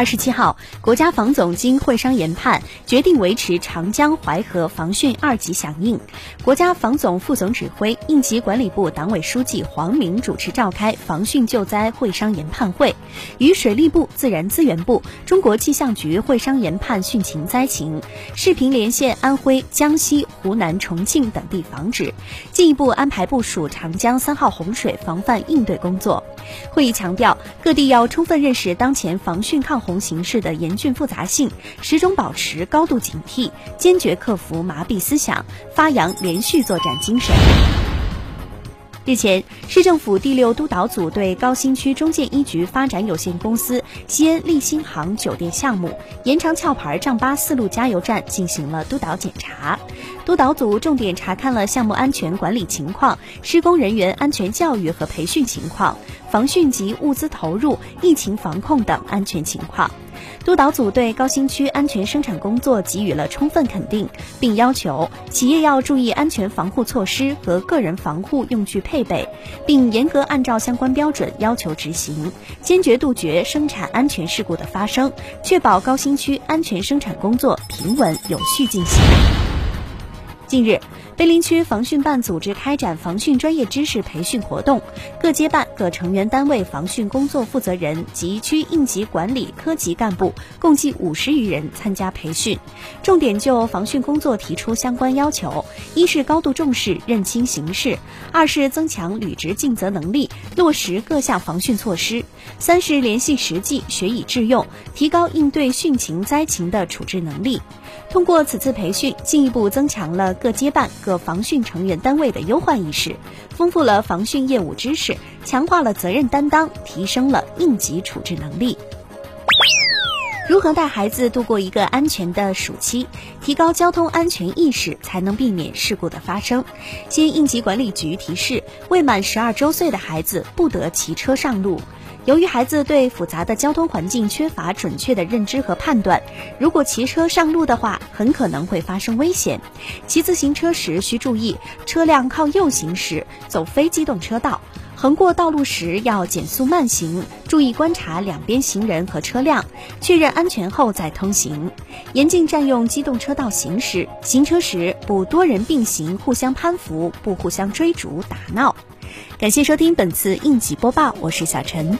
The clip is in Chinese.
二十七号，国家防总经会商研判决定维持长江淮河防汛二级响应。国家防总副总指挥、应急管理部党委书记黄明主持召开防汛救灾会商研判会，与水利部、自然资源部、中国气象局会商研判汛情灾情，视频连线安徽、江西、湖南、重庆等地防指，进一步安排部署长江三号洪水防范应对工作。会议强调，各地要充分认识当前防汛抗洪形势的严峻复杂性，始终保持高度警惕，坚决克服麻痹思想，发扬连续作战精神。日前，市政府第六督导组对高新区中建一局发展有限公司西安利星航酒店项目延长壳牌丈八四路加油站进行了督导检查。督导组重点查看了项目安全管理情况、施工人员安全教育和培训情况、防汛及物资投入、疫情防控等安全情况。督导组对高新区安全生产工作给予了充分肯定，并要求企业要注意安全防护措施和个人防护用具配备，并严格按照相关标准要求执行，坚决杜绝生产安全事故的发生，确保高新区安全生产工作平稳有序进行。近日。碑林区防汛办组织开展防汛专业知识培训活动，各街办、各成员单位防汛工作负责人及区应急管理科级干部共计五十余人参加培训，重点就防汛工作提出相关要求：一是高度重视、认清形势；二是增强履职尽责能力，落实各项防汛措施；三是联系实际、学以致用，提高应对汛情灾情的处置能力。通过此次培训，进一步增强了各街办、各防汛成员单位的忧患意识，丰富了防汛业务知识，强化了责任担当，提升了应急处置能力。如何带孩子度过一个安全的暑期，提高交通安全意识，才能避免事故的发生？经应急管理局提示，未满十二周岁的孩子不得骑车上路。由于孩子对复杂的交通环境缺乏准确的认知和判断，如果骑车上路的话，很可能会发生危险。骑自行车时需注意，车辆靠右行驶，走非机动车道；横过道路时要减速慢行，注意观察两边行人和车辆，确认安全后再通行。严禁占用机动车道行驶，行车时不多人并行互相攀扶，不互相追逐打闹。感谢收听本次应急播报，我是小陈。